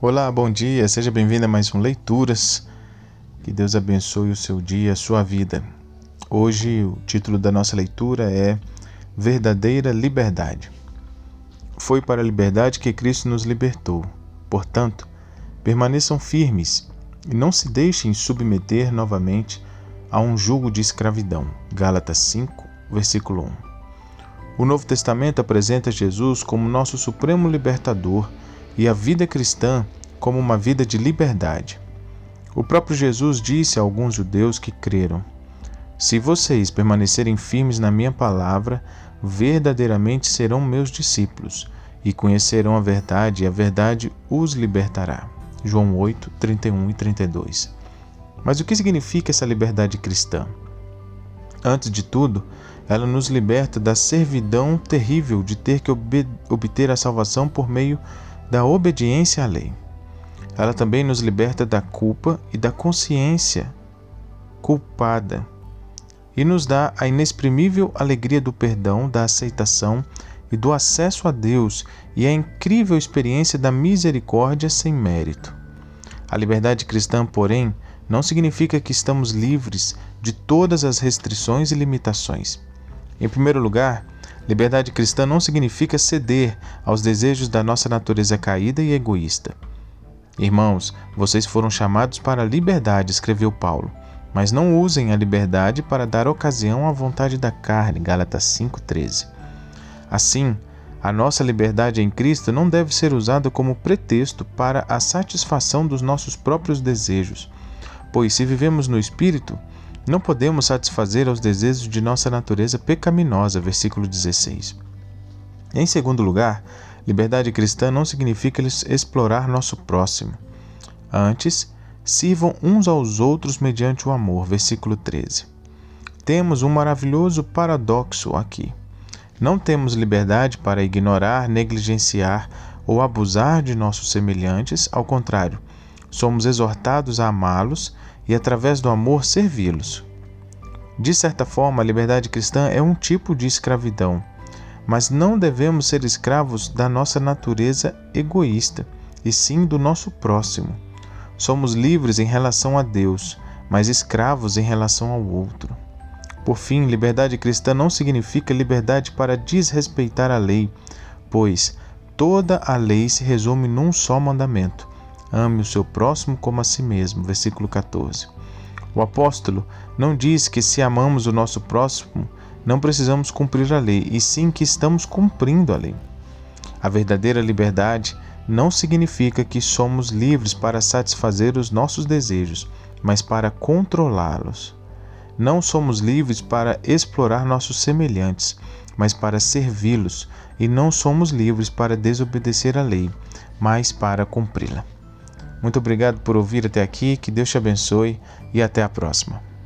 Olá, bom dia, seja bem-vindo a mais um Leituras. Que Deus abençoe o seu dia, a sua vida. Hoje o título da nossa leitura é Verdadeira Liberdade. Foi para a liberdade que Cristo nos libertou. Portanto, permaneçam firmes e não se deixem submeter novamente a um jugo de escravidão. Gálatas 5, versículo 1. O Novo Testamento apresenta Jesus como nosso supremo libertador e a vida cristã como uma vida de liberdade. O próprio Jesus disse a alguns judeus que creram: Se vocês permanecerem firmes na minha palavra, verdadeiramente serão meus discípulos e conhecerão a verdade, e a verdade os libertará. João 8, 31 e 32. Mas o que significa essa liberdade cristã? Antes de tudo, ela nos liberta da servidão terrível de ter que obter a salvação por meio da obediência à lei. Ela também nos liberta da culpa e da consciência culpada e nos dá a inexprimível alegria do perdão, da aceitação e do acesso a Deus e a incrível experiência da misericórdia sem mérito. A liberdade cristã, porém, não significa que estamos livres de todas as restrições e limitações. Em primeiro lugar, Liberdade cristã não significa ceder aos desejos da nossa natureza caída e egoísta. Irmãos, vocês foram chamados para a liberdade, escreveu Paulo, mas não usem a liberdade para dar ocasião à vontade da carne. Gálatas 5:13. Assim, a nossa liberdade em Cristo não deve ser usada como pretexto para a satisfação dos nossos próprios desejos, pois se vivemos no espírito, não podemos satisfazer aos desejos de nossa natureza pecaminosa, versículo 16. Em segundo lugar, liberdade cristã não significa explorar nosso próximo. Antes, sirvam uns aos outros mediante o amor, versículo 13. Temos um maravilhoso paradoxo aqui. Não temos liberdade para ignorar, negligenciar ou abusar de nossos semelhantes, ao contrário, somos exortados a amá-los e, através do amor, servi-los. De certa forma, a liberdade cristã é um tipo de escravidão, mas não devemos ser escravos da nossa natureza egoísta, e sim do nosso próximo. Somos livres em relação a Deus, mas escravos em relação ao outro. Por fim, liberdade cristã não significa liberdade para desrespeitar a lei, pois toda a lei se resume num só mandamento: Ame o seu próximo como a si mesmo. Versículo 14. O apóstolo não diz que se amamos o nosso próximo, não precisamos cumprir a lei, e sim que estamos cumprindo a lei. A verdadeira liberdade não significa que somos livres para satisfazer os nossos desejos, mas para controlá-los. Não somos livres para explorar nossos semelhantes, mas para servi-los, e não somos livres para desobedecer a lei, mas para cumpri-la. Muito obrigado por ouvir até aqui, que Deus te abençoe e até a próxima.